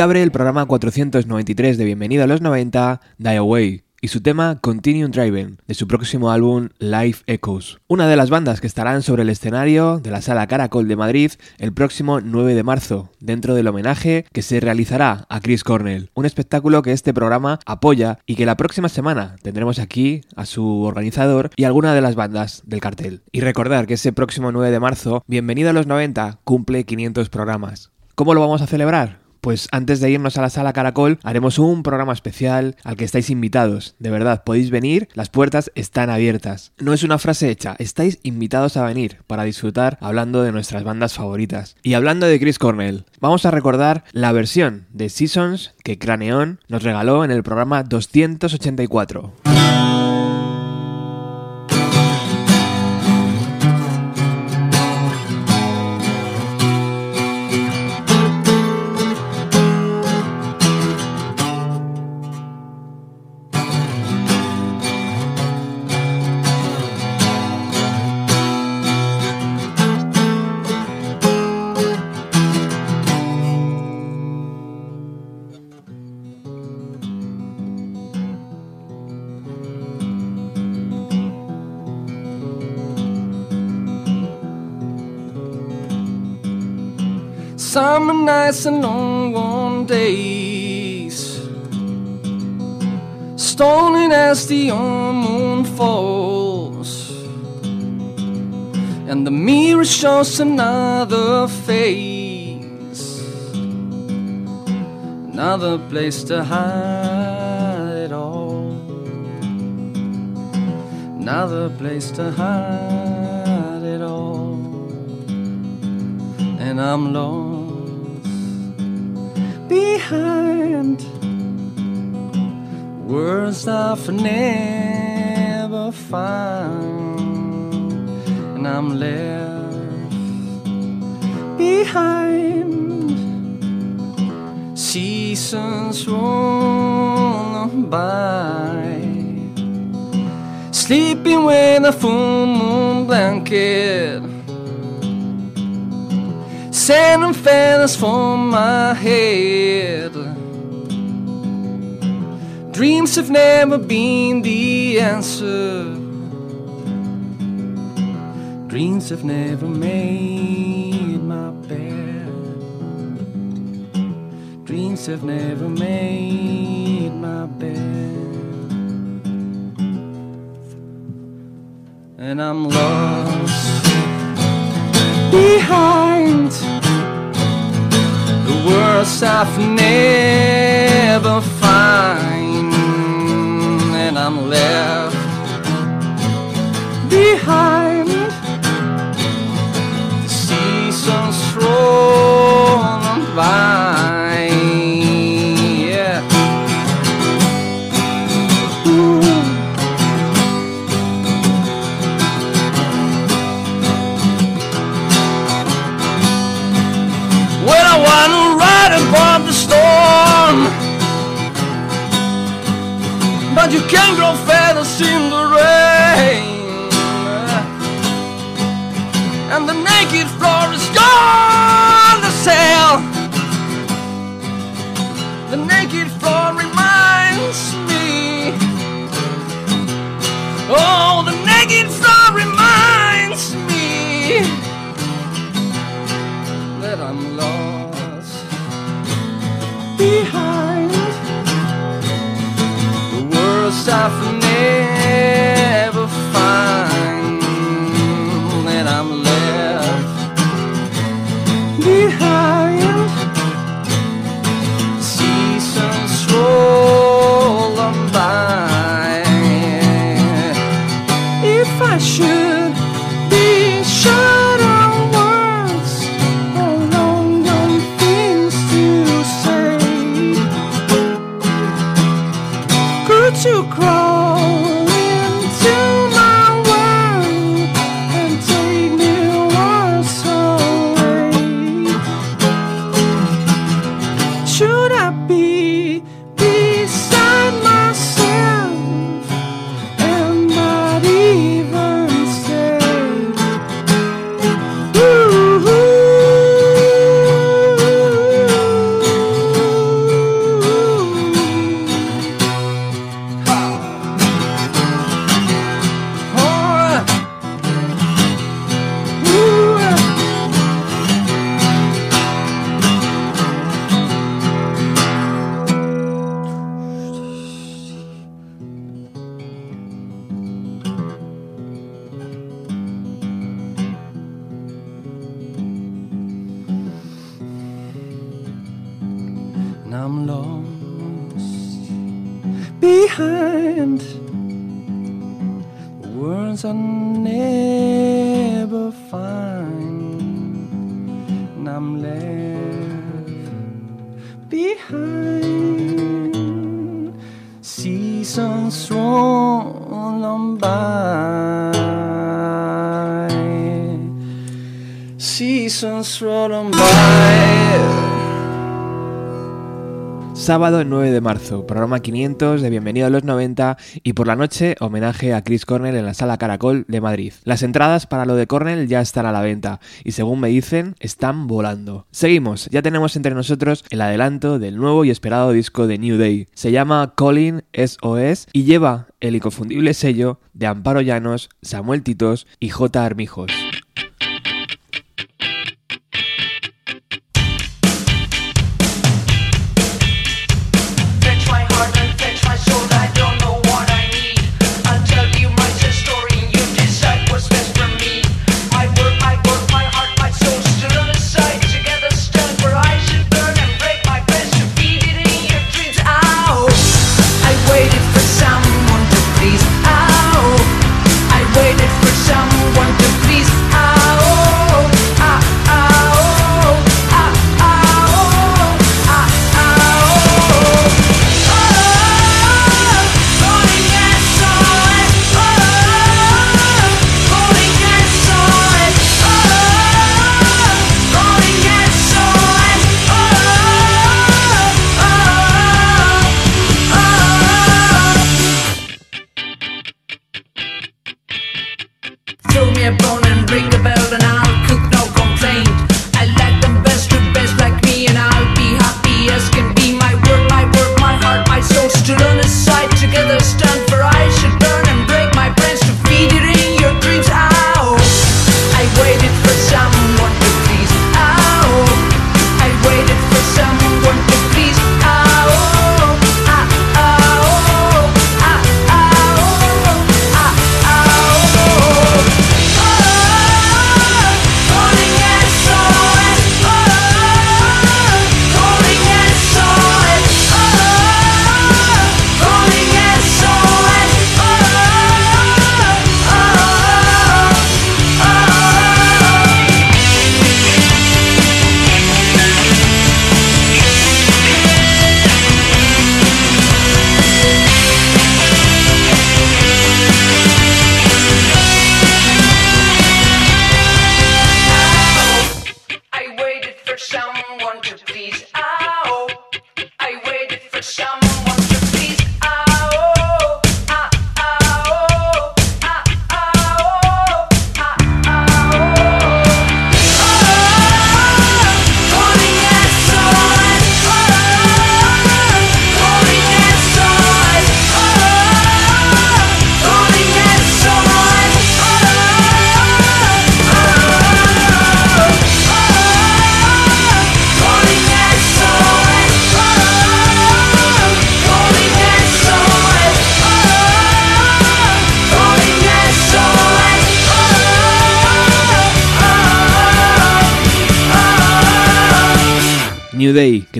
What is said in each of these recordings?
Abre el programa 493 de Bienvenido a los 90, Die Away, y su tema Continue Driving, de su próximo álbum Life Echoes. Una de las bandas que estarán sobre el escenario de la Sala Caracol de Madrid el próximo 9 de marzo, dentro del homenaje que se realizará a Chris Cornell, un espectáculo que este programa apoya y que la próxima semana tendremos aquí a su organizador y alguna de las bandas del cartel. Y recordar que ese próximo 9 de marzo, Bienvenido a los 90 cumple 500 programas. ¿Cómo lo vamos a celebrar? Pues antes de irnos a la sala Caracol, haremos un programa especial al que estáis invitados. De verdad, podéis venir, las puertas están abiertas. No es una frase hecha, estáis invitados a venir para disfrutar hablando de nuestras bandas favoritas. Y hablando de Chris Cornell, vamos a recordar la versión de Seasons que Craneon nos regaló en el programa 284. Summer nights and long warm days. Stoning as the young moon falls. And the mirror shows another face. Another place to hide it all. Another place to hide it all. And I'm lost behind words I've never found, and I'm left behind. Seasons roll by, sleeping with a full moon blanket sending feathers from my head. Dreams have never been the answer. Dreams have never made my bed. Dreams have never made my bed. And I'm lost behind the words I've never and I'm left behind the seasons rolling by. You can't grow feathers in the rain And the naked floor is gone to sail The naked floor reminds me. Oh, the naked floor reminds me that I'm lost behind Sábado 9 de marzo, programa 500 de Bienvenido a los 90 y por la noche homenaje a Chris Cornell en la Sala Caracol de Madrid. Las entradas para lo de Cornell ya están a la venta y según me dicen, están volando. Seguimos, ya tenemos entre nosotros el adelanto del nuevo y esperado disco de New Day. Se llama Colin SOS y lleva el inconfundible sello de Amparo Llanos, Samuel Titos y J. Armijos.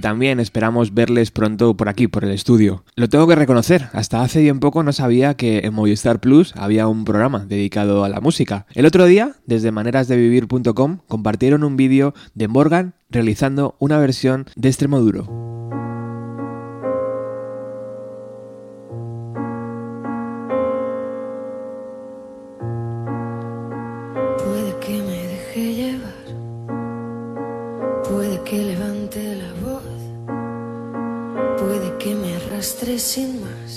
que también esperamos verles pronto por aquí, por el estudio. Lo tengo que reconocer, hasta hace bien poco no sabía que en Movistar Plus había un programa dedicado a la música. El otro día, desde manerasdevivir.com, compartieron un vídeo de Morgan realizando una versión de Extremo Duro. aproxima.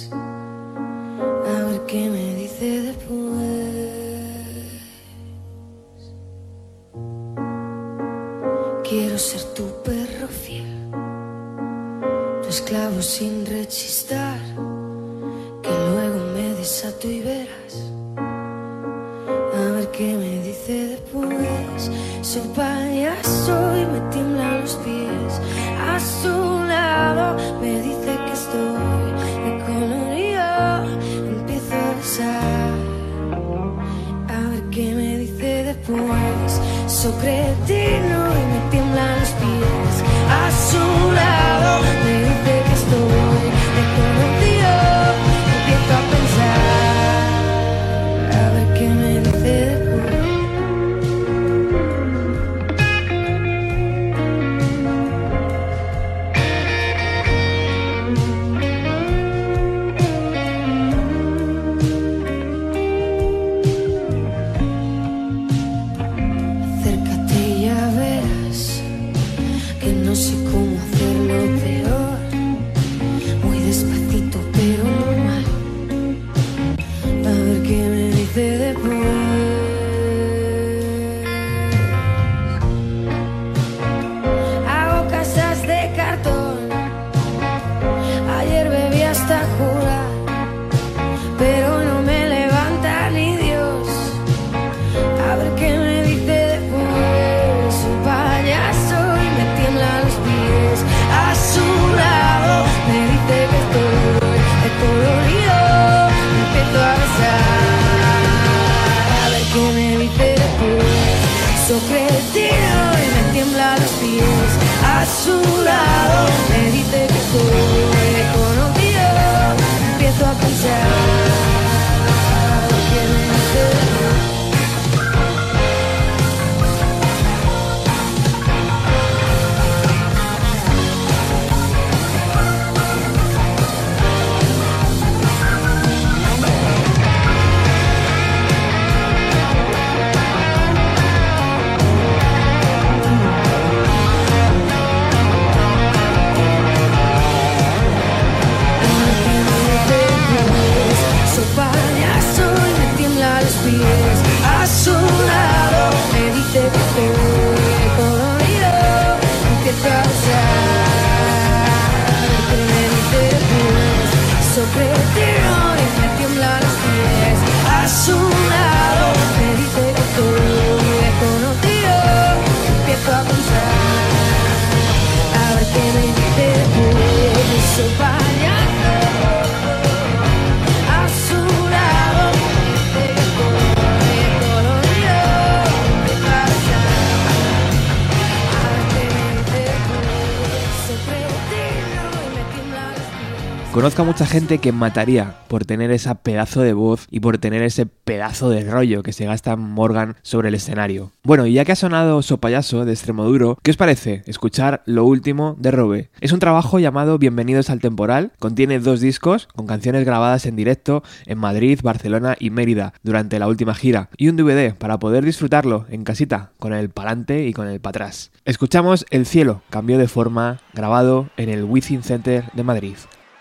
A mucha gente que mataría por tener esa pedazo de voz y por tener ese pedazo de rollo que se gasta Morgan sobre el escenario. Bueno, y ya que ha sonado So Payaso de Extremoduro, ¿qué os parece escuchar lo último de Robe? Es un trabajo llamado Bienvenidos al Temporal, contiene dos discos con canciones grabadas en directo en Madrid, Barcelona y Mérida durante la última gira y un DVD para poder disfrutarlo en casita con el palante y con el patrás. Escuchamos El cielo cambió de forma grabado en el Within Center de Madrid.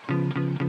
Thank you.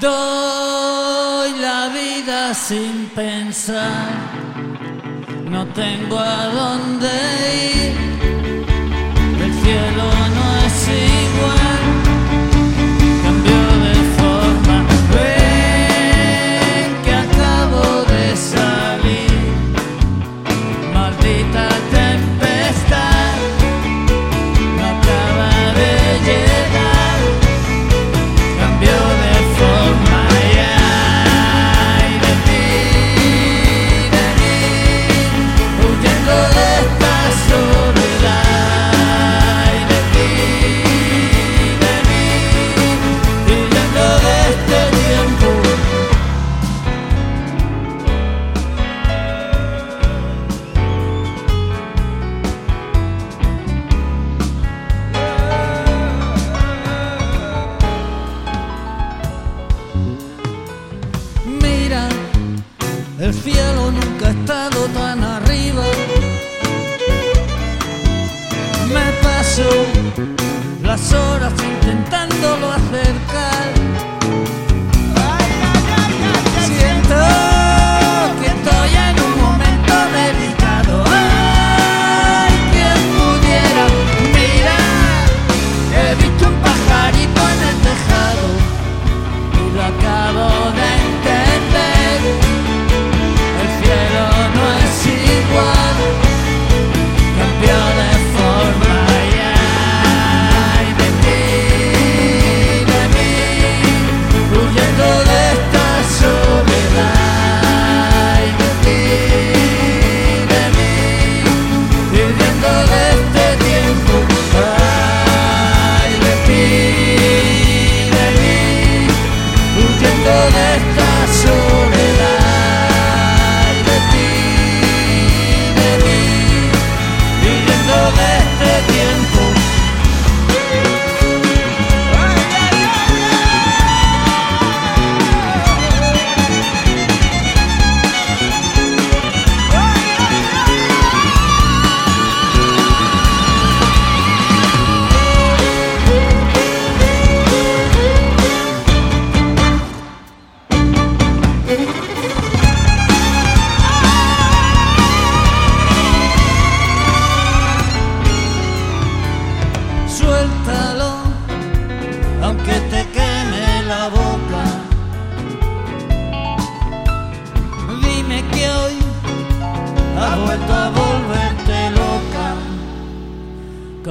Doy la vida sin pensar, no tengo a dónde ir.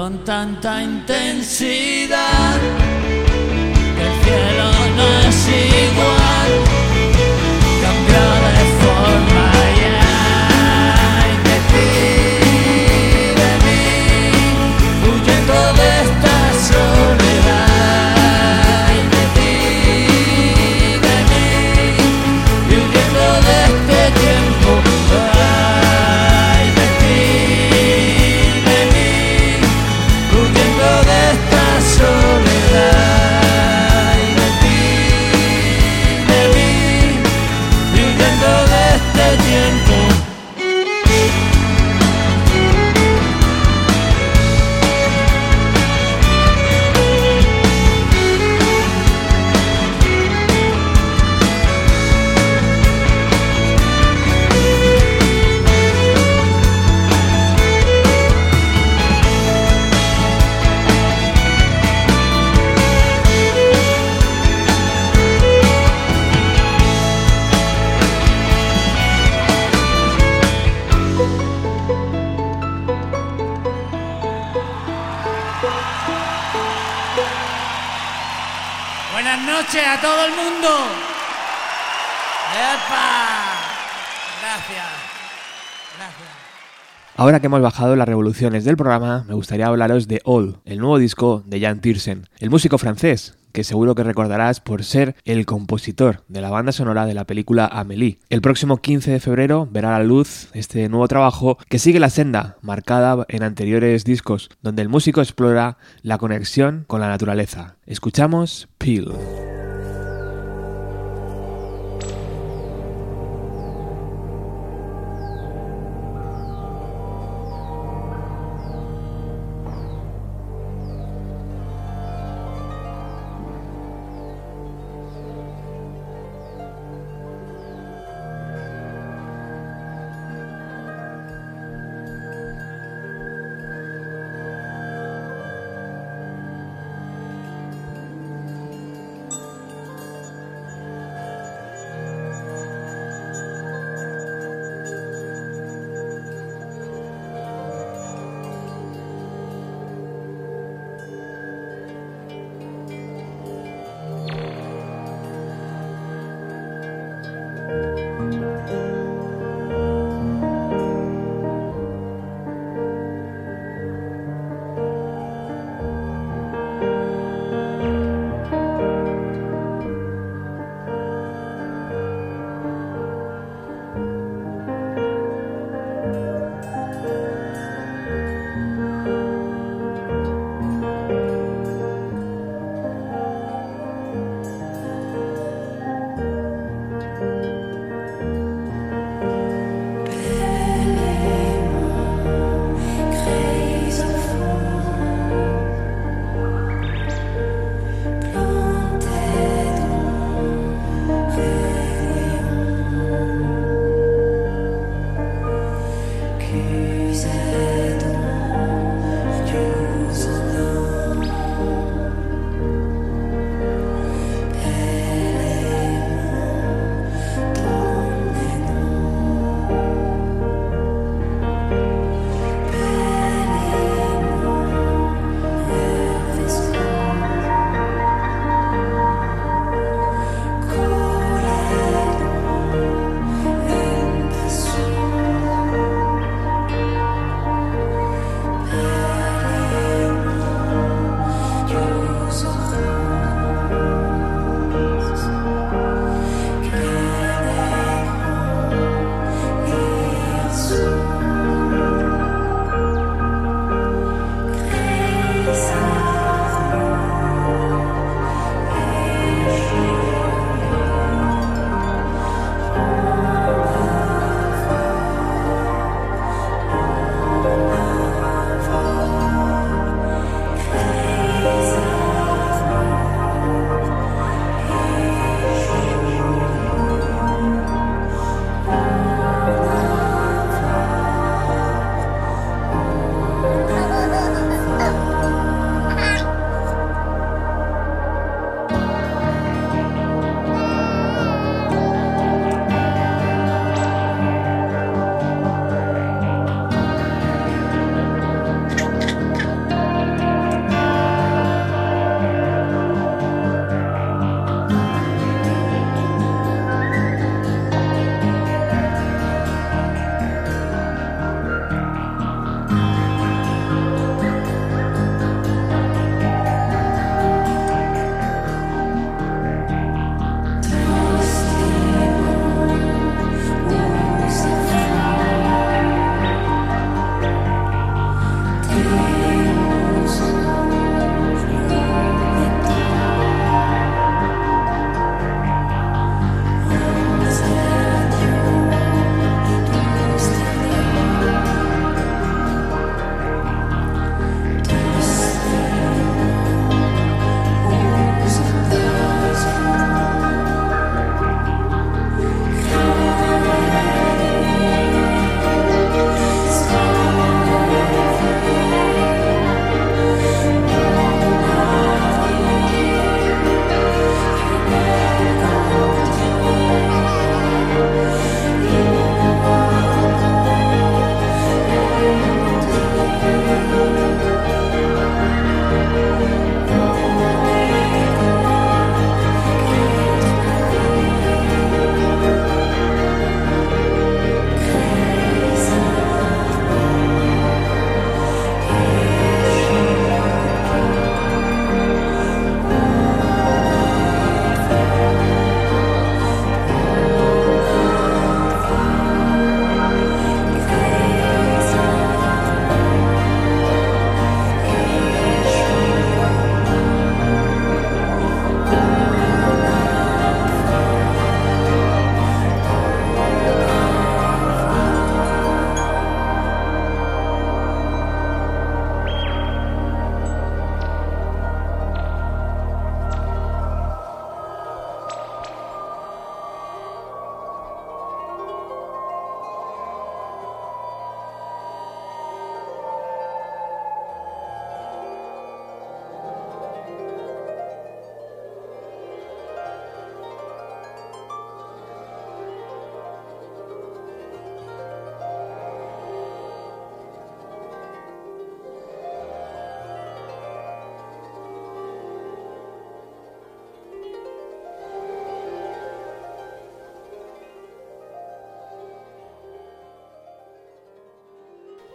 Con tanta intensidad que el cielo no es igual, Que hemos bajado las revoluciones del programa, me gustaría hablaros de All, el nuevo disco de Jan Tiersen, el músico francés, que seguro que recordarás por ser el compositor de la banda sonora de la película Amélie. El próximo 15 de febrero verá a la luz este nuevo trabajo que sigue la senda marcada en anteriores discos, donde el músico explora la conexión con la naturaleza. Escuchamos Peel.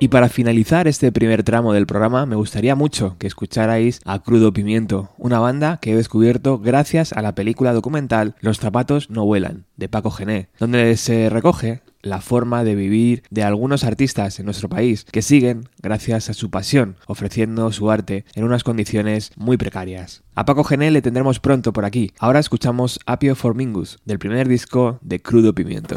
Y para finalizar este primer tramo del programa, me gustaría mucho que escucharais a Crudo Pimiento, una banda que he descubierto gracias a la película documental Los zapatos no vuelan, de Paco Gené, donde se recoge la forma de vivir de algunos artistas en nuestro país que siguen gracias a su pasión, ofreciendo su arte en unas condiciones muy precarias. A Paco Gené le tendremos pronto por aquí. Ahora escuchamos Apio Formingus, del primer disco de Crudo Pimiento.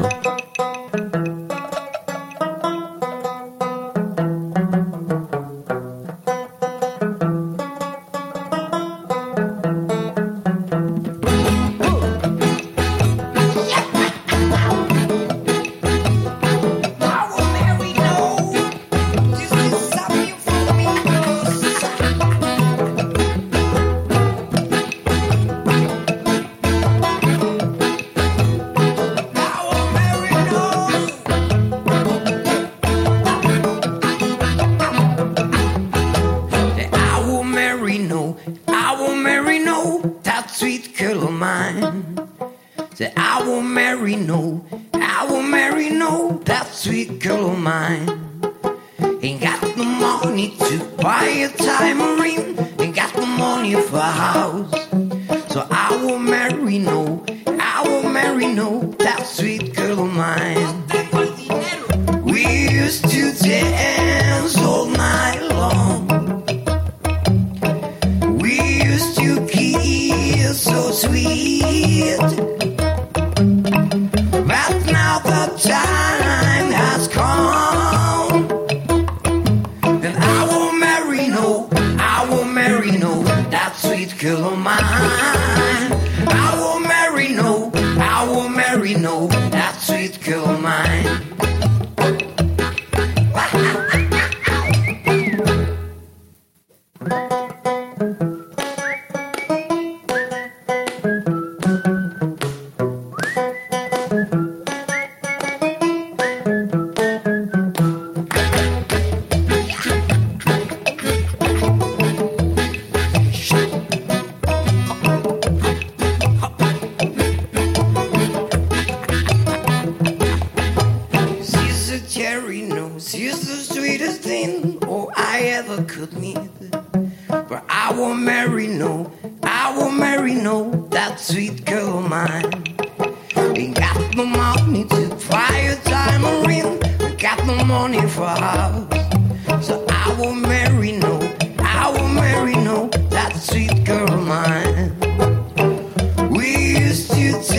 you to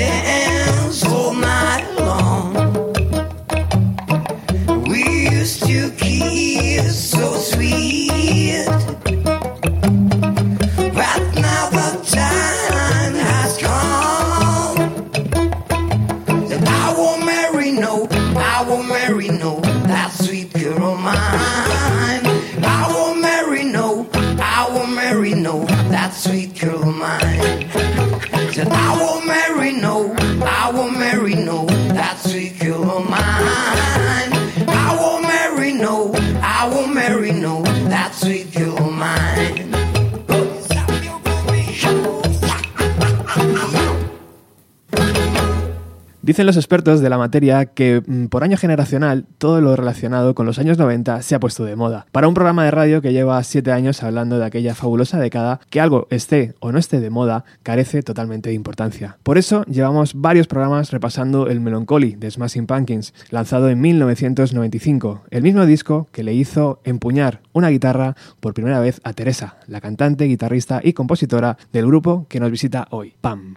Dicen los expertos de la materia que mm, por año generacional todo lo relacionado con los años 90 se ha puesto de moda. Para un programa de radio que lleva 7 años hablando de aquella fabulosa década, que algo esté o no esté de moda carece totalmente de importancia. Por eso llevamos varios programas repasando el Melancholy de Smashing Pumpkins, lanzado en 1995, el mismo disco que le hizo empuñar una guitarra por primera vez a Teresa, la cantante, guitarrista y compositora del grupo que nos visita hoy, PAM.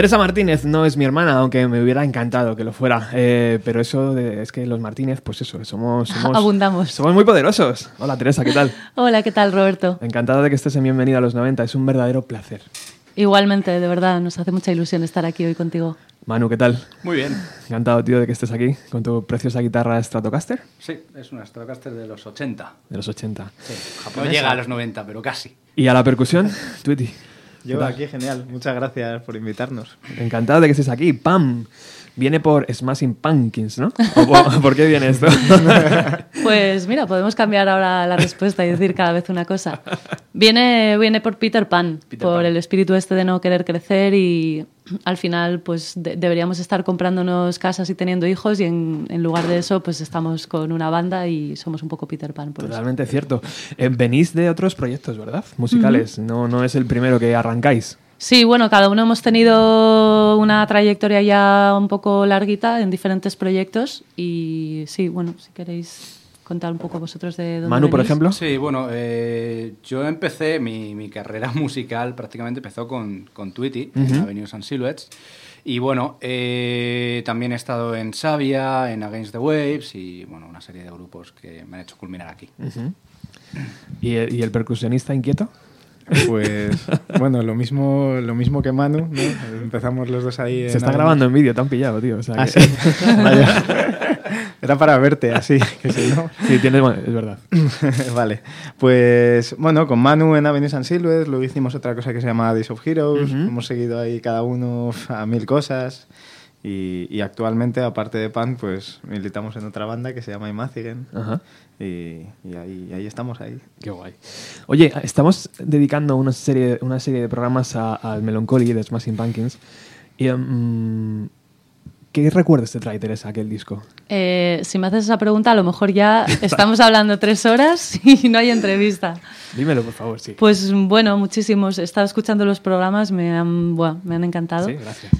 Teresa Martínez no es mi hermana, aunque me hubiera encantado que lo fuera. Eh, pero eso de- es que los Martínez, pues eso, somos, somos. Abundamos. Somos muy poderosos. Hola Teresa, ¿qué tal? Hola, ¿qué tal, Roberto? Encantado de que estés en Bienvenida a los 90. Es un verdadero placer. Igualmente, de verdad, nos hace mucha ilusión estar aquí hoy contigo. Manu, ¿qué tal? Muy bien. Encantado, tío, de que estés aquí con tu preciosa guitarra Stratocaster Sí, es una Stratocaster de los 80. de los 80. No llega a los 90, pero casi. Y a la percusión, Twitty. Yo aquí, genial. Muchas gracias por invitarnos. Encantado de que estés aquí. ¡Pam! Viene por Smashing Pumpkins, ¿no? ¿O por, por qué viene esto? Pues mira, podemos cambiar ahora la respuesta y decir cada vez una cosa. Viene, viene por Peter Pan, Peter por Pan. el espíritu este de no querer crecer y al final pues de- deberíamos estar comprándonos casas y teniendo hijos y en, en lugar de eso pues estamos con una banda y somos un poco Peter Pan. Por eso. Totalmente cierto. Eh, venís de otros proyectos, ¿verdad? Musicales. no, no es el primero que arrancáis. Sí, bueno, cada uno hemos tenido una trayectoria ya un poco larguita en diferentes proyectos y sí, bueno, si queréis contar un poco vosotros de dónde Manu, por venís. ejemplo. Sí, bueno, eh, yo empecé, mi, mi carrera musical prácticamente empezó con, con Tweety, en Avenues and Silhouettes. Y bueno, eh, también he estado en Savia, en Against the Waves y bueno, una serie de grupos que me han hecho culminar aquí. ¿Y, el- y el percusionista inquieto? Pues bueno, lo mismo, lo mismo que Manu, ¿no? Empezamos los dos ahí. Se está grabando en vídeo, te han pillado, tío. o sea Ah, que- sí. Vaya. Era para verte así, que no. Sí, tienes, bueno, es verdad. vale. Pues bueno, con Manu en Avenues and Silhouettes, luego hicimos otra cosa que se llama Days of Heroes. Hemos seguido ahí cada uno a mil cosas. Y, y actualmente, aparte de Pan, pues militamos en otra banda que se llama Imazigen. Y, y ahí, ahí estamos ahí. Qué guay. Oye, estamos dedicando una serie, una serie de programas a- al Melancholy de Smashing Pumpkins. Y, mm, ¿Qué recuerdos te trae, Teresa, aquel disco? Eh, si me haces esa pregunta, a lo mejor ya estamos hablando tres horas y no hay entrevista. Dímelo, por favor, sí. Pues bueno, muchísimos. He estado escuchando los programas, me han, buah, me han encantado. Sí, gracias.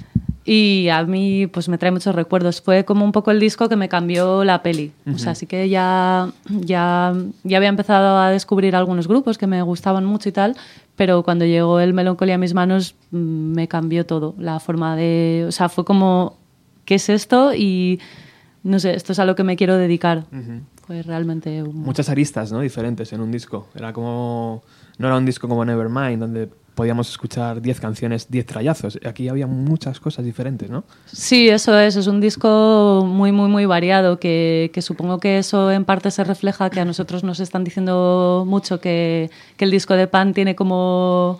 Y a mí pues me trae muchos recuerdos. Fue como un poco el disco que me cambió la peli. O sea, sí que ya, ya, ya había empezado a descubrir algunos grupos que me gustaban mucho y tal, pero cuando llegó el Melancolía a mis manos mm, me cambió todo. La forma de... O sea, fue como, ¿qué es esto? Y no sé, esto es a lo que me quiero dedicar. Fue realmente un... Muchas aristas, ¿no? Diferentes en un disco. Era como... No era un disco como Nevermind, donde podíamos escuchar 10 canciones, 10 trayazos. Aquí había muchas cosas diferentes, ¿no? Sí, eso es. Es un disco muy, muy, muy variado que, que supongo que eso en parte se refleja que a nosotros nos están diciendo mucho que, que el disco de Pan tiene como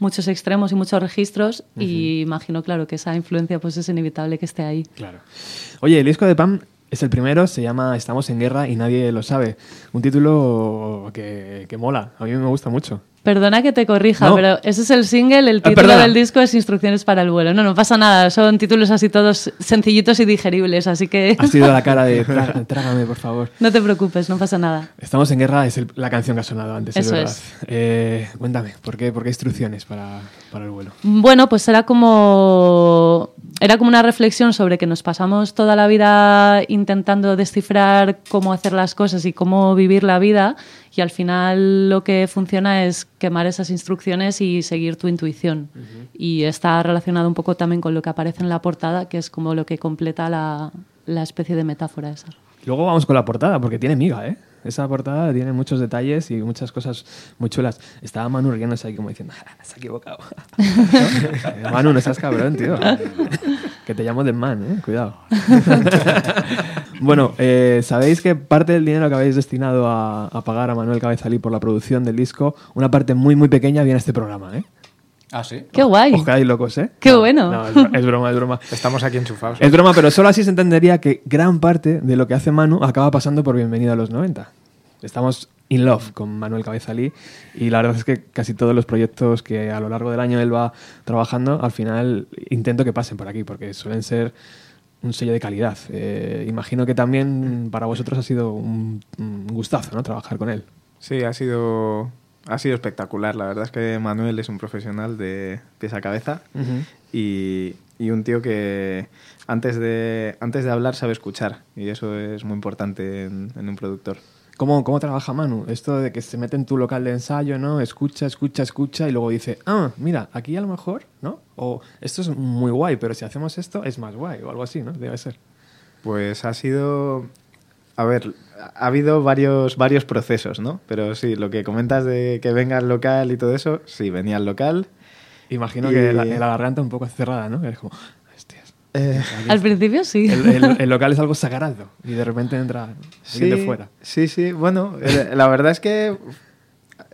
muchos extremos y muchos registros y imagino, claro, que esa influencia pues es inevitable que esté ahí. Claro. Oye, el disco de Pam es el primero, se llama Estamos en guerra y nadie lo sabe. Un título que, que mola, a mí me gusta mucho. Perdona que te corrija, No. pero ese es el single, el Ah, título perdona. del disco es Instrucciones para el vuelo. No, no pasa nada, son títulos así todos sencillitos y digeribles, así que Ha sido la cara de "Trá- trágame, por favor. no te preocupes, no pasa nada. Estamos en guerra es el- la canción que ha sonado antes, es Eso verdad. es. Eh, cuéntame, ¿por qué, por qué instrucciones para, para el vuelo? Bueno, pues era como era como una reflexión sobre que nos pasamos toda la vida intentando descifrar cómo hacer las cosas y cómo vivir la vida y al final lo que funciona es quemar esas instrucciones y seguir tu intuición. Y está relacionado un poco también con lo que aparece en la portada, que es como lo que completa la, la especie de metáfora esa. Luego vamos con la portada, porque tiene miga, ¿eh? Esa portada tiene muchos detalles y muchas cosas muy chulas. Estaba Manu riéndose ahí como diciendo, "Ah, se ha equivocado. Manu, no seas cabrón, tío. que te llamo de man, ¿eh? Cuidado. bueno, eh, sabéis que parte del dinero que habéis destinado a, a pagar a Manuel Cabezalí por la producción del disco, una parte muy, muy pequeña viene a este programa, ¿eh? Ah, sí. ¡Qué guay! Os quedáis locos, ¿eh? ¡Qué No, bueno! No, es broma, es broma. Estamos aquí enchufados. Es broma, pero solo así se entendería que gran parte de lo que hace Manu acaba pasando por Bienvenido a los 90. Estamos in love con Manuel Cabezalí y la verdad es que casi todos los proyectos que a lo largo del año él va trabajando, al final intento que pasen por aquí porque suelen ser un sello de calidad. Eh, imagino que también para vosotros ha sido un, un gustazo ¿no? trabajar con él. Sí, ha sido, ha sido espectacular. La verdad es que Manuel es un profesional de pies a cabeza y, y un tío que antes de, antes de hablar sabe escuchar y eso es muy importante en, en un productor. ¿Cómo, ¿Cómo trabaja Manu? Esto de que se mete en tu local de ensayo, ¿no? Escucha, escucha, escucha y luego dice, ah, mira, aquí a lo mejor, ¿no? O esto es muy guay, pero si hacemos esto es más guay o algo así, ¿no? Debe ser. Pues ha sido... A ver, ha habido varios, varios procesos, ¿no? Pero sí, lo que comentas de que venga al local y todo eso, sí, venía al local. Imagino Y- que la, la garganta un poco cerrada, ¿no? Es como. Eh, Al principio sí. El, el- el local es algo sagrado y de repente entra alguien de fuera. Sí, sí. Bueno, eh, la verdad es que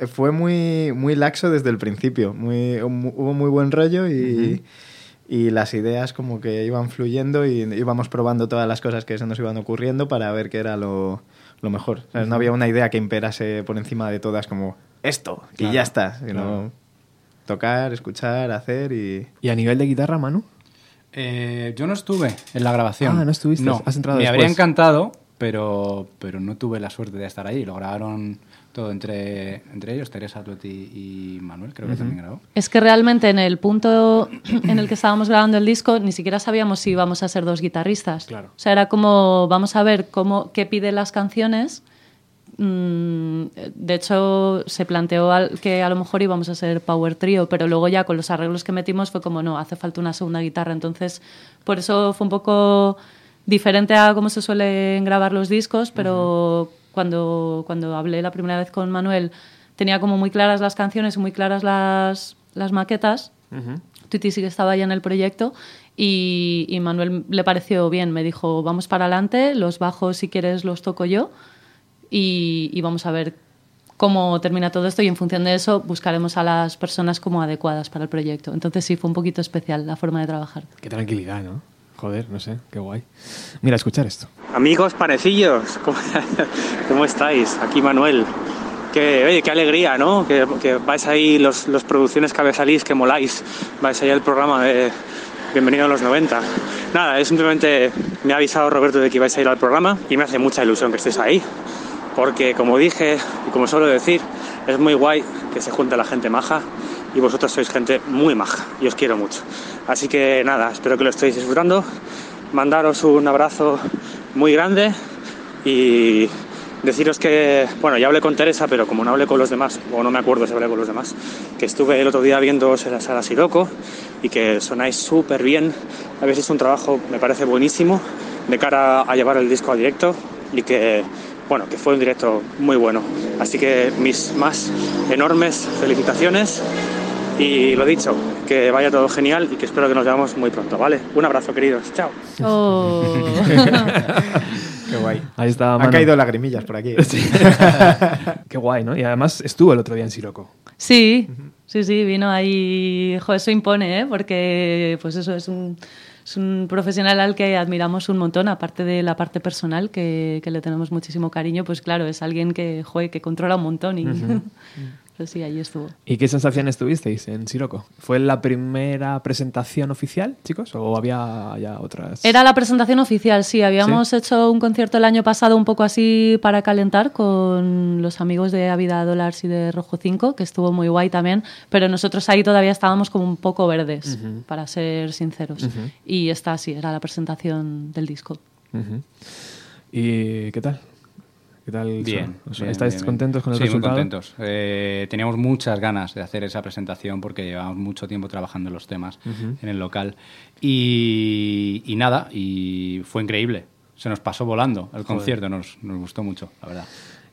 fue muy, muy laxo desde el principio. Muy, mu- hubo muy buen rollo y, y las ideas como que iban fluyendo y íbamos probando todas las cosas que se nos iban ocurriendo para ver qué era lo, lo mejor. No había una idea que imperase por encima de todas como esto y ya está, sino claro. tocar, escuchar, hacer y... ¿Y a nivel de guitarra, Manu? Eh, yo no estuve en la grabación. Ah, no estuviste, No, has entrado me después. habría encantado, pero, pero no tuve la suerte de estar allí. Lo grabaron todo entre, entre ellos, Teresa, Tueti y Manuel, creo que también grabó. Es que realmente en el punto en el que estábamos grabando el disco ni siquiera sabíamos si íbamos a ser dos guitarristas. Claro. O sea, era como vamos a ver cómo qué piden las canciones. Mm, de hecho, se planteó que a lo mejor íbamos a ser power trio, pero luego ya con los arreglos que metimos fue como no, hace falta una segunda guitarra. Entonces, por eso fue un poco diferente a cómo se suelen grabar los discos, pero cuando, cuando hablé la primera vez con Manuel tenía como muy claras las canciones y muy claras las, las maquetas. Tuti sí que estaba ya en el proyecto y, y Manuel le pareció bien. Me dijo, vamos para adelante, los bajos si quieres los toco yo y, y vamos a ver cómo termina todo esto y en función de eso buscaremos a las personas como adecuadas para el proyecto. Entonces sí, fue un poquito especial la forma de trabajar. Qué tranquilidad, ¿no? Joder, no sé, qué guay. Mira, escuchar esto. Amigos panecillos, ¿cómo, cómo estáis? Aquí Manuel. Que, oye, qué alegría, ¿no? Que, que vais ahí, los, los producciones que salís, que moláis. Vais ahí al programa de Bienvenido a los 90. Nada, es simplemente me ha avisado Roberto de que ibais a ir al programa y me hace mucha ilusión que estéis ahí. Porque como dije y como suelo decir, es muy guay que se junte la gente maja y vosotros sois gente muy maja y os quiero mucho. Así que nada, espero que lo estéis disfrutando. Mandaros un abrazo muy grande y deciros que, bueno, ya hablé con Teresa, pero como no hablé con los demás, o no me acuerdo si hablé con los demás, que estuve el otro día viendo la sala Siroco y que sonáis súper bien. Habéis hecho un trabajo, me parece buenísimo, de cara a llevar el disco a directo y que, bueno, que fue un directo muy bueno. Así que mis más enormes felicitaciones y lo dicho, que vaya todo genial y que espero que nos veamos muy pronto, ¿vale? Un abrazo, queridos. Chao. Oh. Qué guay. Ahí está Han Manu. caído lagrimillas por aquí. Qué guay, ¿no? Y además estuvo el otro día en Siroco. Sí, sí, sí, vino ahí. Jo, eso impone, ¿eh? Porque, pues eso, es un, es un profesional al que admiramos un montón, aparte de la parte personal, que, que le tenemos muchísimo cariño, pues claro, es alguien que, joder, que controla un montón. Y, Pero sí, ahí estuvo. ¿Y qué sensaciones tuvisteis en Siroco? ¿Fue la primera presentación oficial, chicos? ¿O había ya otras? Era la presentación oficial, sí. Habíamos hecho un concierto el año pasado un poco así para calentar con los amigos de Avida Dollars y de Rojo 5, que estuvo muy guay también, pero nosotros ahí todavía estábamos como un poco verdes, para ser sinceros. Y esta sí, era la presentación del disco. ¿Y qué tal? ¿Qué tal? Bien. ¿Estáis bien, contentos con el sí, resultado? muy contentos. Eh, teníamos muchas ganas de hacer esa presentación porque llevábamos mucho tiempo trabajando en los temas en el local. Y, y nada, y fue increíble. Se nos pasó volando el concierto, nos, nos gustó mucho, la verdad.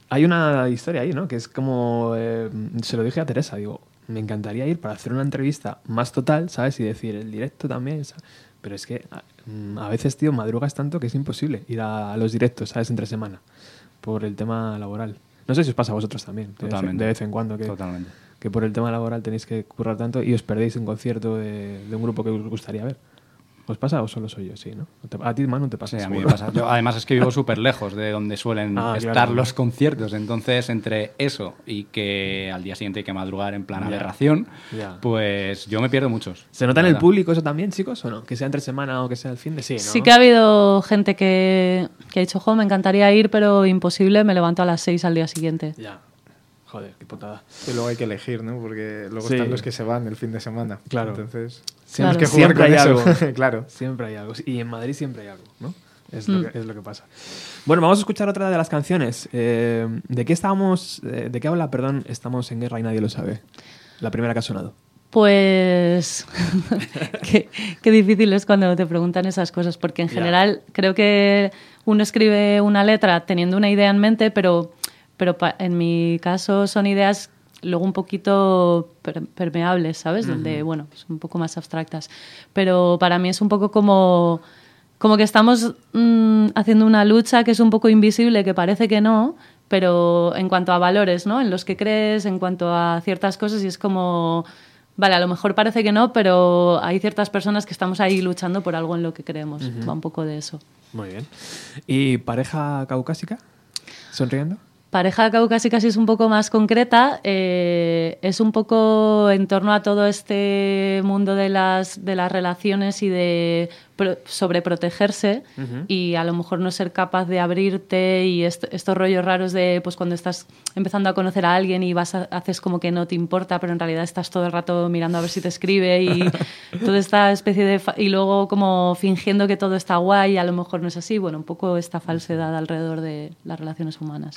Hay una historia ahí, ¿no? Que es como... eh, se lo dije a Teresa, digo, me encantaría ir para hacer una entrevista más total, ¿sabes? Y decir, el directo también, ¿sabes? Pero es que a, mm, a veces, tío, madrugas tanto que es imposible ir a, a los directos, ¿sabes? Entre semana, por el tema laboral. No sé si os pasa a vosotros también, de, vez, Totalmente. de vez en cuando, que, Totalmente. que por el tema laboral tenéis que currar tanto y os perdéis un concierto de, de un grupo que os gustaría ver. ¿Os pasa o solo soy yo? Sí, ¿no? A ti, Manu, te pasa. Sí, a mí me pasa. Yo, además es que vivo súper lejos de donde suelen Ah, estar claro. los conciertos. Entonces, entre eso y que al día siguiente hay que madrugar en plan aberración, Ya. pues yo me pierdo muchos. ¿Se nota en el público eso también, chicos, o no? Que sea entre semana o que sea el fin de sí, ¿no? Sí que ha habido gente que, que ha dicho, jo, me encantaría ir, pero imposible, me levanto a las 6 al día siguiente. Ya. Joder, qué putada. Y luego hay que elegir, ¿no? Porque luego Sí. están los que se van el fin de semana. Claro. Entonces, Claro. tenemos que jugar Siempre con hay eso. algo. claro. Siempre hay algo. Y en Madrid siempre hay algo, ¿no? Es, Mm. lo, que, es lo que pasa. Bueno, vamos a escuchar otra de las canciones. Eh, ¿De qué estábamos, eh, de qué habla, perdón, estamos en guerra y nadie lo sabe? La primera que ha sonado. Pues qué, qué difícil es cuando te preguntan esas cosas, porque en general creo que uno escribe una letra teniendo una idea en mente, pero, pero en mi caso son ideas luego un poquito per- permeables, ¿sabes? Donde, bueno, pues un poco más abstractas. Pero para mí es un poco como, como que estamos mm, haciendo una lucha que es un poco invisible, que parece que no, pero en cuanto a valores, ¿no? En los que crees, en cuanto a ciertas cosas, y es como vale, a lo mejor parece que no, pero hay ciertas personas que estamos ahí luchando por algo en lo que creemos. Ujú. Va un poco de eso. Muy bien. ¿Y pareja caucásica? ¿Sonriendo? Pareja caucásica sí es un poco más concreta, eh, es un poco en torno a todo este mundo de las, de las relaciones y de pro- sobreprotegerse Ujú. y a lo mejor no ser capaz de abrirte y est- estos rollos raros de pues cuando estás empezando a conocer a alguien y vas a- haces como que no te importa, pero en realidad estás todo el rato mirando a ver si te escribe y toda esta especie de... y luego como fingiendo que todo está guay y a lo mejor no es así, bueno, un poco esta falsedad alrededor de las relaciones humanas.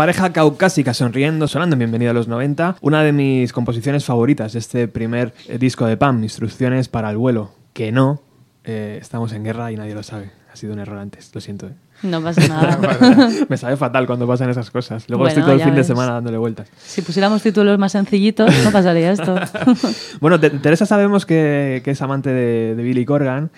Pareja caucásica sonriendo, sonando en Bienvenido a los 90. Una de mis composiciones favoritas de este primer eh, disco de PAM, Instrucciones para el vuelo. Que no, eh, estamos en guerra y nadie lo sabe. Ha sido un error antes, lo siento. eh. No pasa nada. Me sabe fatal cuando pasan esas cosas. Luego Bueno, estoy todo el fin de semana dándole vueltas. si pusiéramos títulos más sencillitos, no pasaría esto. Bueno, Teresa sabemos que, que es amante de, de Billy Corgan.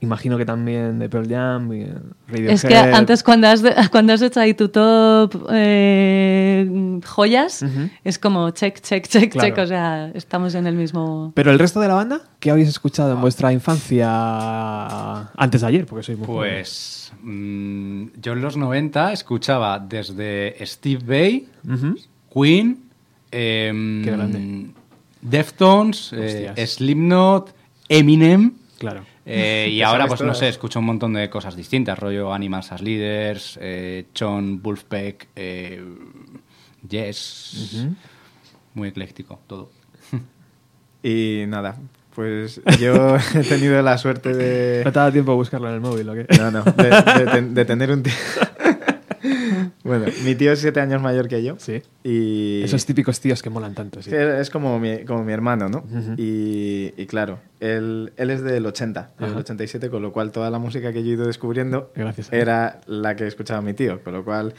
Imagino que también de Pearl Jam, y, Radiohead. Es que antes cuando has, cuando has hecho ahí tu top eh, joyas, es como check, check, check, Claro. check. O sea, estamos en el mismo... Pero el resto de la banda, ¿qué habéis escuchado en vuestra infancia antes de ayer? Porque soy muy. Pues mm, yo en los 90 escuchaba desde Steve Vai, Ujú. Queen, em, Qué grande. Deftones, eh, Hostias. Slipknot, Eminem. Claro. Eh, y Te ahora, pues no sé, escucho un montón de cosas distintas, rollo Animals as Leaders, eh, John Wolfpack, eh, Yes. Muy ecléctico, todo. Y nada, pues yo he tenido la suerte de... ¿No te ha dado tiempo a buscarlo en el móvil o qué? No, no, de, de ten- de tener un. bueno, mi tío es siete años mayor que yo. Sí. Y... Esos típicos tíos que molan tanto, sí. Es como mi, como mi hermano, ¿no? y, y claro, él, él es del 80, del Ajá. 87, con lo cual toda la música que yo he ido descubriendo Gracias era la que escuchaba mi tío, con lo cual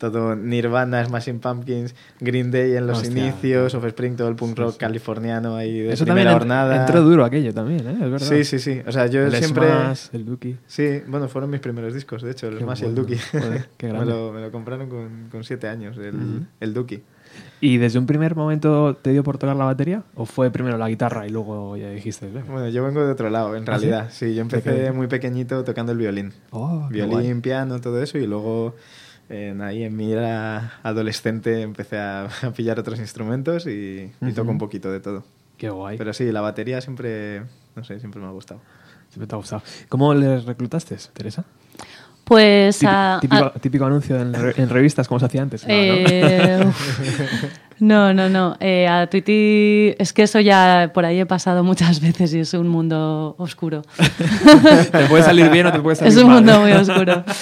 todo Nirvana, Smashing Pumpkins, Green Day en los Hostia, inicios, Offspring, todo el punk rock californiano ahí de Eso también primera ent- jornada. entró duro aquello también, ¿eh? Es verdad. Sí, sí, sí. O sea, yo el siempre... Smash, el Dookie. Sí, bueno, fueron mis primeros discos, de hecho, el Qué Smash y el. Joder, qué me, lo, me lo compraron con, con siete años, el, el Dookie. ¿Y desde un primer momento te dio por tocar la batería? ¿O fue primero la guitarra y luego ya dijiste? "Venga"? Bueno, yo vengo de otro lado, en ¿Ah, realidad. sí? yo empecé muy pequeñito tocando el violín. Oh, violín, piano, todo eso, y luego en, ahí en mi era adolescente empecé a, a pillar otros instrumentos y, y toco un poquito de todo. Qué guay. Pero sí, la batería siempre, no sé, siempre me ha gustado. Siempre te ha gustado. ¿Cómo les reclutaste, Teresa? Pues Típico, a- típico, a- típico anuncio en, re- en revistas como se hacía antes. No, ¿no? No, no, no. Eh, a Twitty es que eso ya por ahí he pasado muchas veces y es un mundo oscuro. te puede salir bien o te puede salir Es un mal. mundo muy oscuro.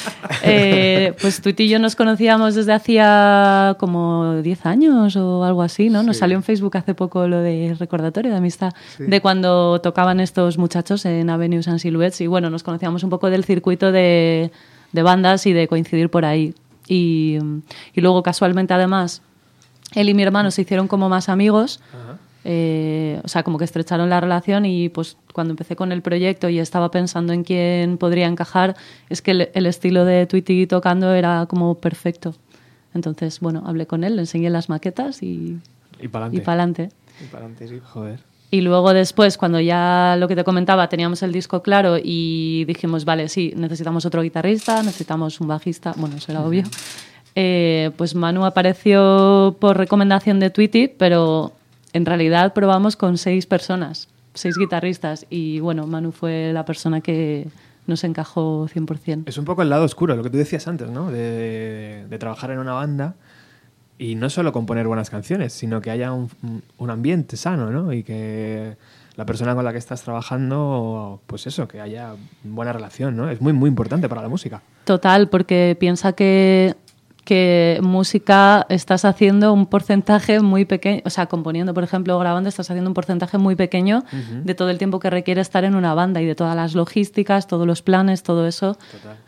Eh, pues Twitty y yo nos conocíamos desde hacía como 10 años o algo así, ¿no? Nos Sí. salió en Facebook hace poco lo de recordatorio de amistad Sí. de cuando tocaban estos muchachos en Avenues and Silhouettes y bueno, nos conocíamos un poco del circuito de, de bandas y de coincidir por ahí. Y, y luego casualmente además él y mi hermano se hicieron como más amigos. Eh, o sea, como que estrecharon la relación y pues cuando empecé con el proyecto y estaba pensando en quién podría encajar, es que el, el estilo de Tweety tocando era como perfecto. Entonces, bueno, hablé con él, le enseñé las maquetas y, Y para y para adelante. Y para adelante, sí. Joder. Y luego después, cuando ya lo que te comentaba, teníamos el disco claro y dijimos, vale, sí, necesitamos otro guitarrista, necesitamos un bajista, bueno, eso era obvio. Eh, pues Manu apareció por recomendación de Tweety, pero en realidad probamos con seis personas, seis guitarristas, y bueno, Manu fue la persona que nos encajó 100%. Es un poco el lado oscuro, lo que tú decías antes, ¿no? De, de trabajar en una banda y no solo componer buenas canciones, sino que haya un, un ambiente sano, ¿no? Y que la persona con la que estás trabajando, pues eso, que haya buena relación, ¿no? Es muy, muy importante para la música. Total, porque piensa que, que música estás haciendo un porcentaje muy pequeño, o sea, componiendo, por ejemplo, o grabando, estás haciendo un porcentaje muy pequeño de todo el tiempo que requiere estar en una banda y de todas las logísticas, todos los planes, todo eso.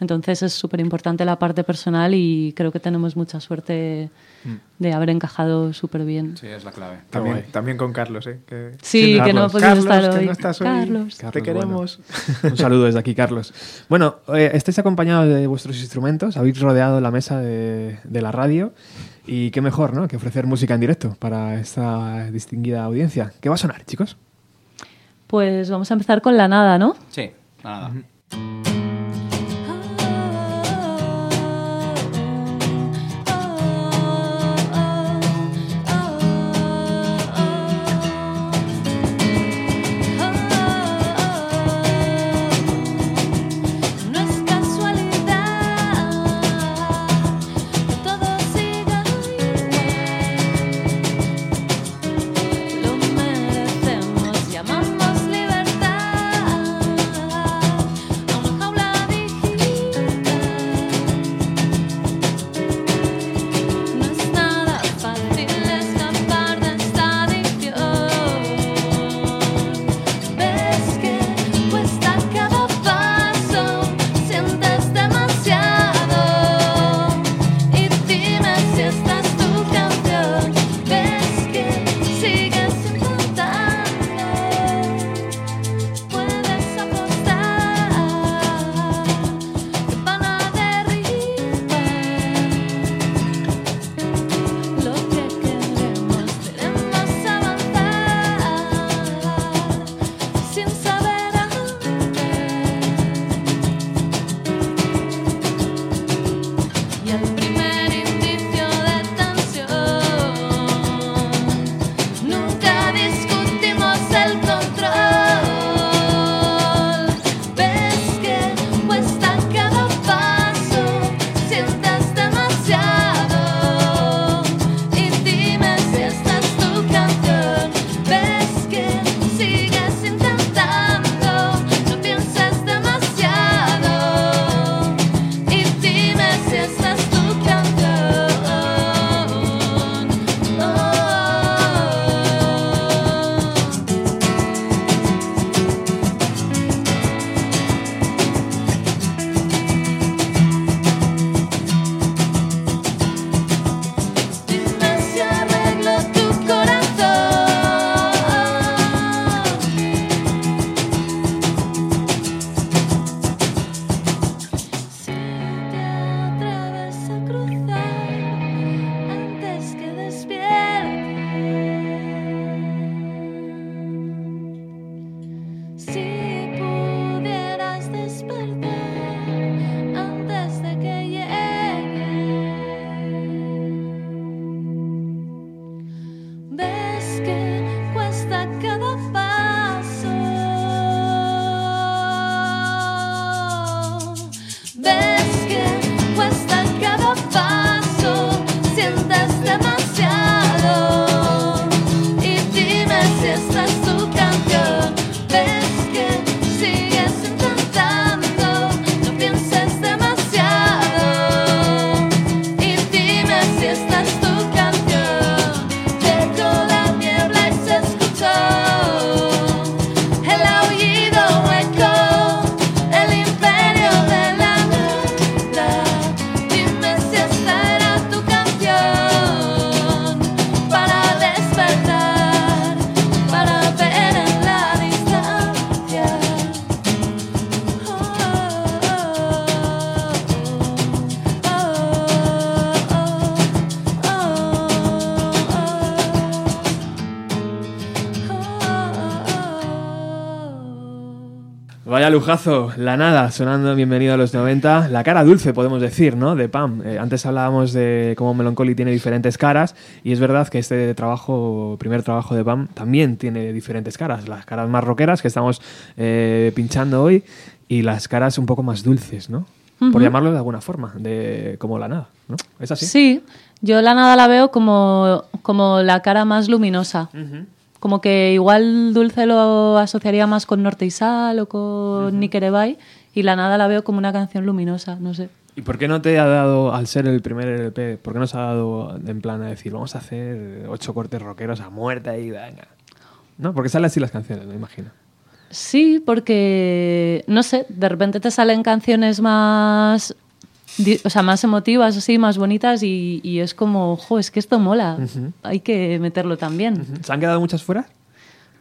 Entonces es súper importante la parte personal y creo que tenemos mucha suerte de haber encajado súper bien. Sí, es la clave. También, guay. también con Carlos, ¿eh? Que, Sí, que no podías Carlos, estar que hoy. no estás hoy. Carlos. Te queremos. Un saludo desde aquí, Carlos. Bueno, eh, estáis acompañados de vuestros instrumentos, habéis rodeado la mesa de, de la radio y qué mejor, ¿no? Que ofrecer música en directo para esta distinguida audiencia. ¿Qué va a sonar, chicos? Pues vamos a empezar con la nada, ¿no? Sí, nada. Lujazo, la nada, sonando bienvenido a los 90. La cara dulce, podemos decir, ¿no? De Pam. Eh, antes hablábamos de cómo Melancholy tiene diferentes caras, y es verdad que este trabajo, primer trabajo de Pam, también tiene diferentes caras. Las caras más rockeras que estamos eh, pinchando hoy, y las caras un poco más dulces, ¿no? Por Ujú. llamarlo de alguna forma, de como la nada, ¿no? ¿Es así? Sí, yo la nada la veo como, como la cara más luminosa. Como que igual Dulce lo asociaría más con Norte y Sal o con Nikerevay y la nada la veo como una canción luminosa, no sé. ¿Y por qué no te ha dado, al ser el primer LP, por qué no se ha dado en plan a decir, vamos a hacer ocho cortes rockeros a muerte y venga? ¿No? Porque salen así las canciones, me imagino. Sí, porque, no sé, de repente te salen canciones más, o sea, más emotivas, así, más bonitas y, y es como, jo, es que esto mola, hay que meterlo también. ¿Se han quedado muchas fuera?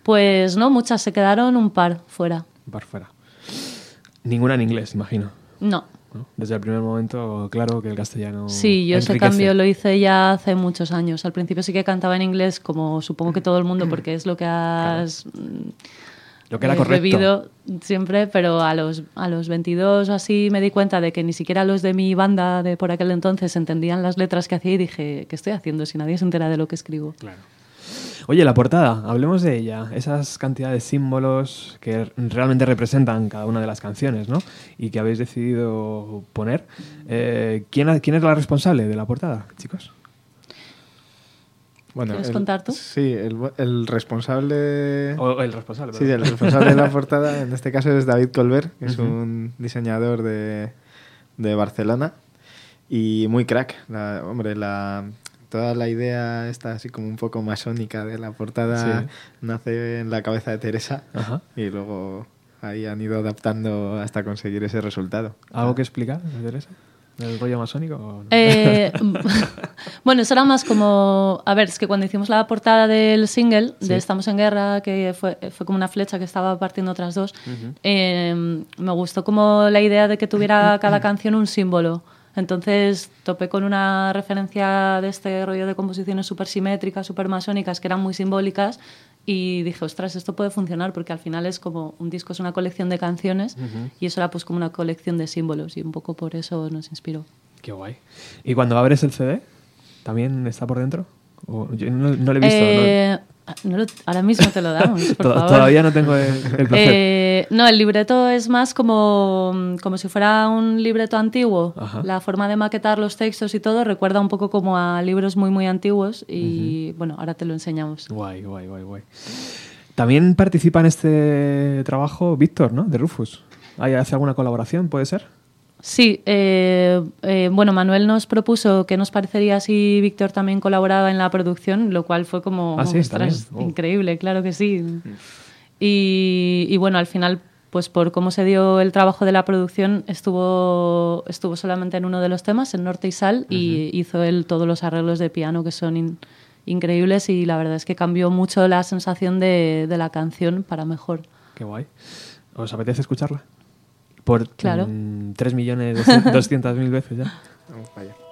Pues no, muchas, se quedaron un par fuera. Un par fuera. Ninguna en inglés, imagino. No. ¿no? Desde el primer momento, claro que el castellano. Sí, yo ese cambio lo hice ya hace muchos años. Al principio sí que cantaba en inglés, como supongo que todo el mundo, porque es lo que has mm, Lo que era correcto. bebido siempre, pero a los, a los 22 o así me di cuenta de que ni siquiera los de mi banda de por aquel entonces entendían las letras que hacía y dije, ¿qué estoy haciendo si nadie se entera de lo que escribo? Claro. Oye, la portada, hablemos de ella. Esas cantidades de símbolos que realmente representan cada una de las canciones, ¿no? Y que habéis decidido poner. Eh, ¿quién, ¿Quién es la responsable de la portada, chicos? Bueno, ¿Quieres el- contar tú? Sí, el, el responsable... O el responsable, Sí, el responsable de la portada en este caso es David Colbert, que es un diseñador de, de Barcelona y muy crack. La, hombre, la, toda la idea está así como un poco masónica de la portada Sí. nace en la cabeza de Teresa Ajá. y luego ahí han ido adaptando hasta conseguir ese resultado. ¿Algo que explicar, Teresa? ¿El rollo masónico? no? Eh, bueno, eso era más como. A ver, es que cuando hicimos la portada del single Sí. de Estamos en Guerra, que fue, fue como una flecha que estaba partiendo otras dos, Ujú. eh, me gustó como la idea de que tuviera cada canción un símbolo. Entonces topé con una referencia de este rollo de composiciones súper simétricas, súper masónicas, que eran muy simbólicas. Y dije, ostras, esto puede funcionar porque al final es como un disco, es una colección de canciones y eso era pues como una colección de símbolos y un poco por eso nos inspiró. Qué Qué guay. ¿Y cuando abres el CD, también está por dentro? O- yo no, no lo he visto. Eh, no lo- ahora mismo te lo damos, por favor. Todavía no tengo el, el placer. Eh, no, el libreto es más como, como si fuera un libreto antiguo. Ajá. La forma de maquetar los textos y todo recuerda un poco como a libros muy, muy antiguos. Y bueno, ahora te lo enseñamos. Guay, guay, guay, guay. También participa en este trabajo Víctor, ¿no? De Rufus. ¿Hay, ¿Hace alguna colaboración, puede ser? Sí, eh, eh, bueno, Manuel nos propuso qué nos parecería si Víctor también colaboraba en la producción, lo cual fue como Ah, sí, ostras. Oh. increíble, claro que sí. Y, y bueno, al final, pues por cómo se dio el trabajo de la producción, estuvo, estuvo solamente en uno de los temas, en Norte y Sal, y hizo él todos los arreglos de piano que son in- increíbles y la verdad es que cambió mucho la sensación de, de la canción para mejor. Qué guay. ¿Os apetece escucharla? Por Claro. 3 millones 200 mil veces ya. Vamos para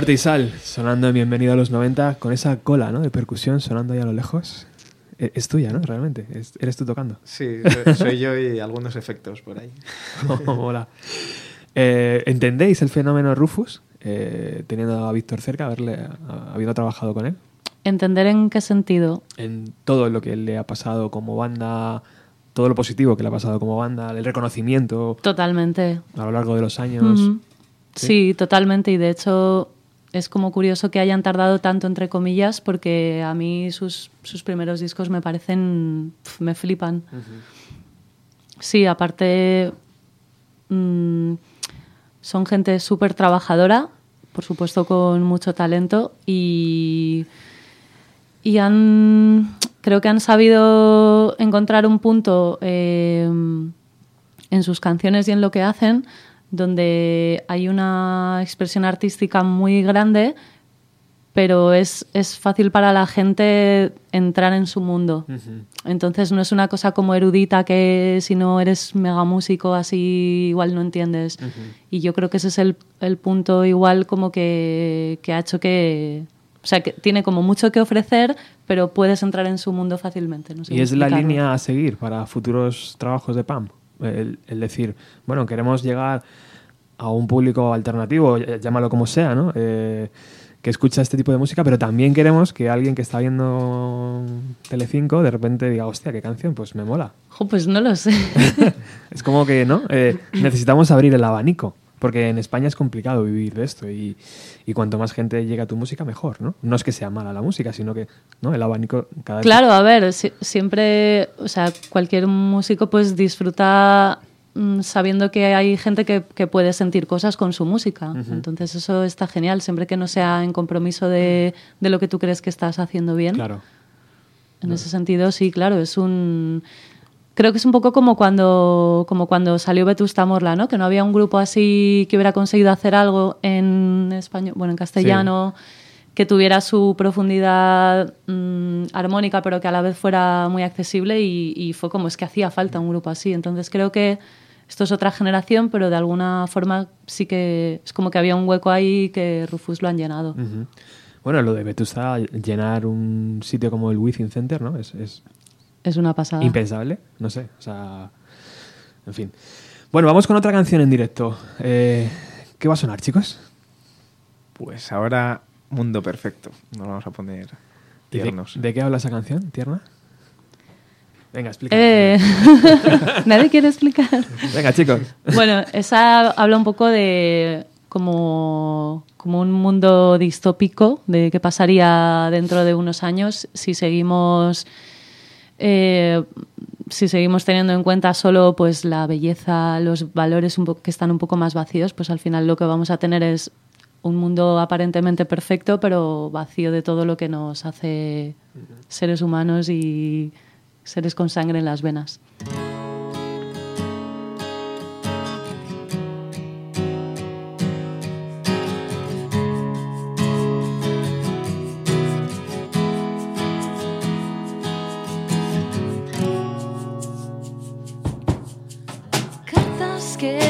Norte y Sal, sonando en Bienvenido a los 90, con esa cola ¿no? de percusión sonando ahí a lo lejos. E- Es tuya, ¿no? Realmente. Es- eres tú tocando. Sí, soy- yo y algunos efectos por ahí. Hola. Eh, ¿Entendéis el fenómeno Rufus? Eh, teniendo a Víctor cerca, haberle, a- habiendo trabajado con él. ¿Entender en qué sentido? En todo lo que le ha pasado como banda, todo lo positivo que le ha pasado como banda, el reconocimiento Totalmente. a lo largo de los años. Sí, totalmente. Y de hecho es como curioso que hayan tardado tanto, entre comillas, porque a mí sus, sus primeros discos me parecen, pf, me flipan. Sí, aparte mm, son gente súper trabajadora, por supuesto con mucho talento y, y han, creo que han sabido encontrar un punto eh, en sus canciones y en lo que hacen donde hay una expresión artística muy grande, pero es, es fácil para la gente entrar en su mundo. Entonces no es una cosa como erudita que si no eres mega músico así igual no entiendes. Y yo creo que ese es el, el punto igual como que, que ha hecho que... O sea, que tiene como mucho que ofrecer, pero puedes entrar en su mundo fácilmente. No sé Y es la línea a seguir para futuros trabajos de PAM. El, el decir, bueno, queremos llegar a un público alternativo, ll- llámalo como sea, ¿no? Eh, que escucha este tipo de música, pero también queremos que alguien que está viendo Telecinco de repente diga, hostia, qué canción, pues me mola. Jo, pues no lo sé. Es como que, ¿no? Eh, necesitamos abrir el abanico, porque en España es complicado vivir de esto y, y cuanto más gente llega a tu música, mejor, ¿no? No es que sea mala la música, sino que ¿no? el abanico cada vez... Claro, a ver, si- siempre, o sea, cualquier músico pues disfruta mm, sabiendo que hay gente que, que puede sentir cosas con su música. Entonces eso está genial, siempre que no sea en compromiso de, de lo que tú crees que estás haciendo bien. Claro. En ese sentido, sí, claro, es un... Creo que es un poco como cuando, como cuando salió Vetusta Morla, ¿no? Que no había un grupo así que hubiera conseguido hacer algo en español, bueno, en castellano, que tuviera su profundidad mm, armónica, pero que a la vez fuera muy accesible y, y fue como es que hacía falta un grupo así. Entonces creo que esto es otra generación, pero de alguna forma sí que es como que había un hueco ahí que Rufus lo han llenado. Bueno, lo de Vetusta, llenar un sitio como el Within Center, ¿no? Es, es Es una pasada. impensable, no sé, o sea, en fin. Bueno, vamos con otra canción en directo. Eh, ¿Qué va a sonar, chicos? Pues ahora, Mundo Perfecto. Nos vamos a poner ¿Y de, tiernos. de qué habla esa canción, tierna? Venga, explica. Eh, Nadie quiere explicar. Venga, chicos. Bueno, esa habla un poco de como, como un mundo distópico, de qué pasaría dentro de unos años si seguimos eh, si seguimos teniendo en cuenta solo pues la belleza, los valores un que están un poco más vacíos, pues al final lo que vamos a tener es un mundo aparentemente perfecto, pero vacío de todo lo que nos hace seres humanos y seres con sangre en las venas. skin.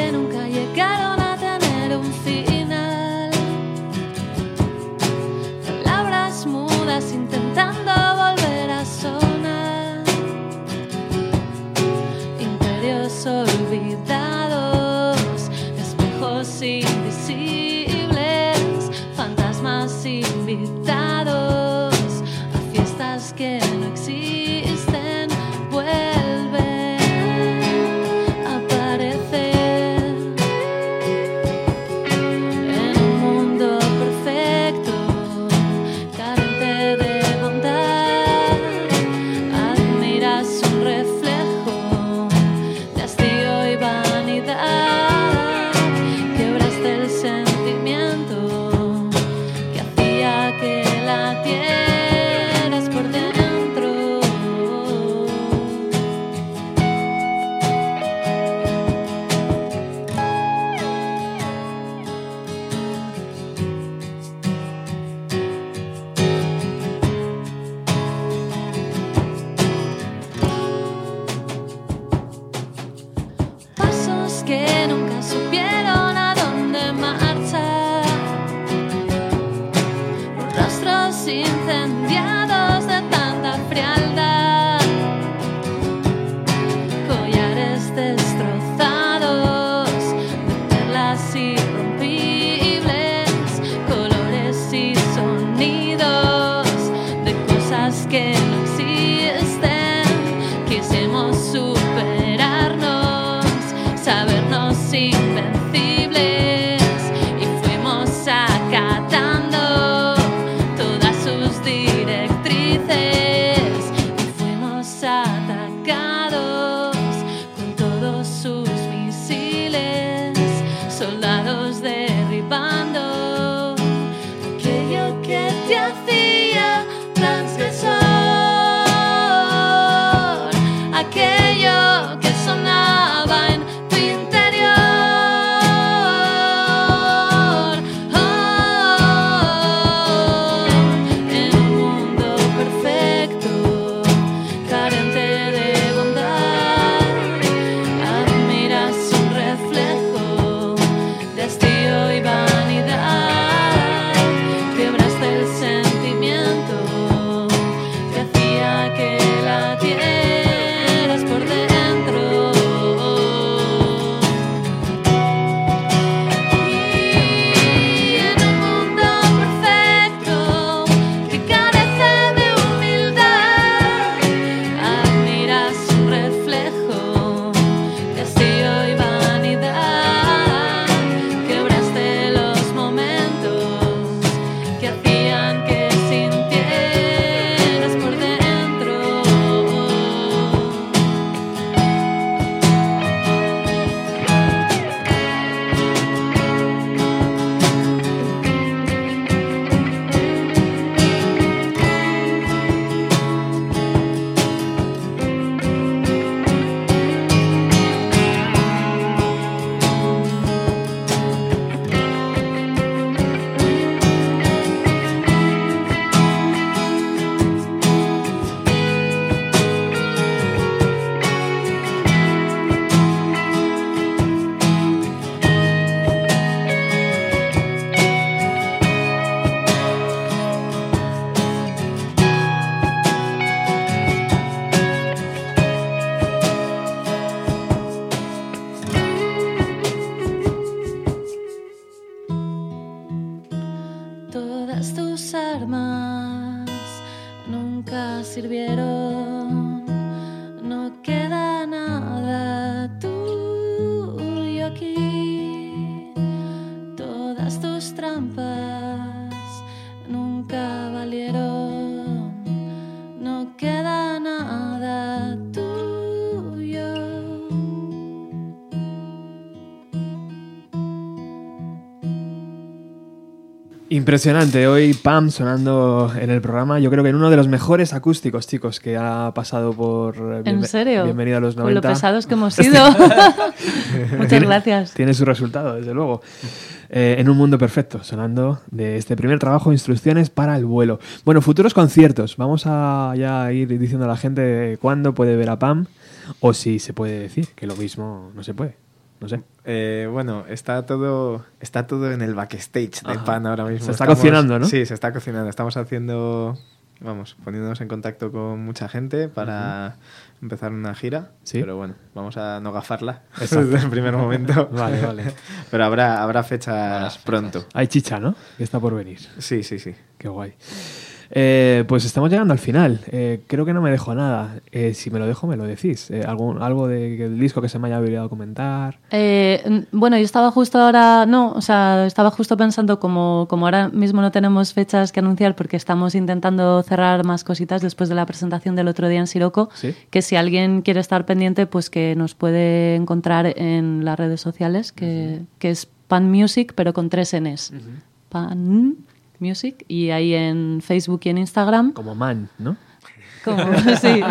Impresionante, hoy Pam sonando en el programa, yo creo que en uno de los mejores acústicos, chicos, que ha pasado por... eh, ¿En serio? Bienvenido a los Con 90. lo pesados que hemos sido. Muchas Tiene- gracias. Tiene su resultado, desde luego. Eh, en un mundo perfecto, sonando de este primer trabajo, instrucciones para el vuelo. Bueno, futuros conciertos. Vamos a ya ir diciendo a la gente cuándo puede ver a Pam o si se puede decir, que lo mismo no se puede. No sé. Eh, bueno, está todo, está todo en el backstage de Ajá. Pan ahora mismo. Se está cocinando, ¿no? Sí, se está cocinando. Estamos haciendo, vamos, poniéndonos en contacto con mucha gente para empezar una gira. Sí. Pero bueno, vamos a no gafarla desde el primer momento. Vale, vale. Pero habrá, habrá fechas pronto. Hay chicha, ¿no? Que está por venir. Sí, sí, sí. Qué guay. Eh, pues estamos llegando al final. Eh, creo que no me dejo nada. Eh, si me lo dejo, me lo decís. Eh, algún, algo de- del disco que se me haya olvidado comentar. Eh, bueno, yo estaba justo ahora, no, o sea, estaba justo pensando como, como ahora mismo no tenemos fechas que anunciar porque estamos intentando cerrar más cositas después de la presentación del otro día en Siroco, Sí. que si alguien quiere estar pendiente, pues que nos puede encontrar en las redes sociales, que, que es Pan Music, pero con tres Ns. Pan Music, y ahí en Facebook y en Instagram. Como man, ¿no? Como, sí.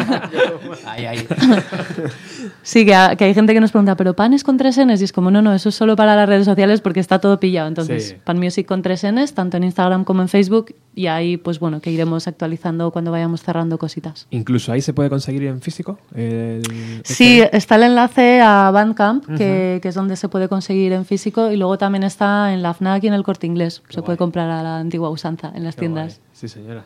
Sí, que, ha- que hay gente que nos pregunta, ¿pero pan es con tres Ns? Y es como, no, no, eso es solo para las redes sociales porque está todo pillado. Entonces, Sí. Pan Music con tres Ns, tanto en Instagram como en Facebook. Y ahí, pues bueno, que iremos actualizando cuando vayamos cerrando cositas. Incluso ahí se puede conseguir en físico. el- Sí, este- está el enlace a Bandcamp, que, que es donde se puede conseguir en físico. Y luego también está en la FNAC y en el Corte Inglés. se puede comprar a la antigua usanza en las Qué tiendas. guay. Sí, señora.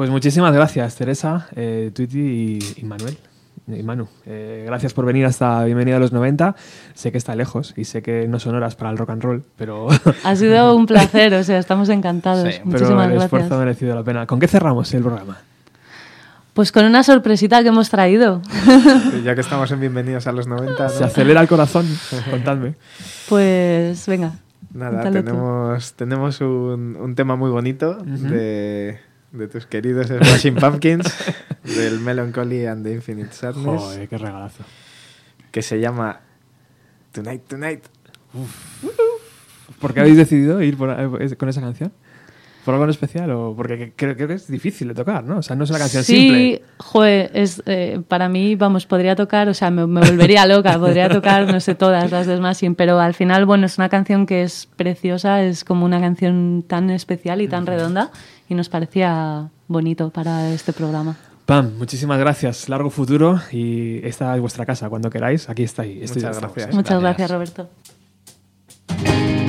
Pues muchísimas gracias, Teresa, eh, Twitty y, y Manuel. Y Manu, eh, gracias por venir hasta Bienvenida a los 90. Sé que está lejos y sé que no son horas para el rock and roll, pero, Ha sido un placer, o sea, estamos encantados. Sí, pero Muchísimas el gracias. esfuerzo ha merecido la pena. ¿Con qué cerramos el programa? Pues con una sorpresita que hemos traído. Ya que estamos en Bienvenidos a los 90, ¿no? Se acelera el corazón, contadme. Pues venga. Nada, tú. tenemos, tenemos un, un tema muy bonito de, de tus queridos Smashing Pumpkins, del Melancholy and the Infinite Sadness, Joder, qué regalazo. que se llama Tonight, Tonight. ¿Por qué habéis decidido ir por- eh, con esa canción? ¿Por algo en especial o porque creo, creo que es difícil de tocar, ¿no? O sea, no es una canción sí, simple. joder, es, eh, para mí, vamos, podría tocar, o sea, me, me volvería loca, podría tocar, no sé, todas las de Smashing, pero al final, bueno, es una canción que es preciosa, es como una canción tan especial y tan redonda y nos parecía bonito para este programa. Pam, muchísimas gracias. Largo futuro y esta es vuestra casa. Cuando queráis, aquí estáis. Estoy Muchas gracias. Muchas Gracias. gracias, Roberto.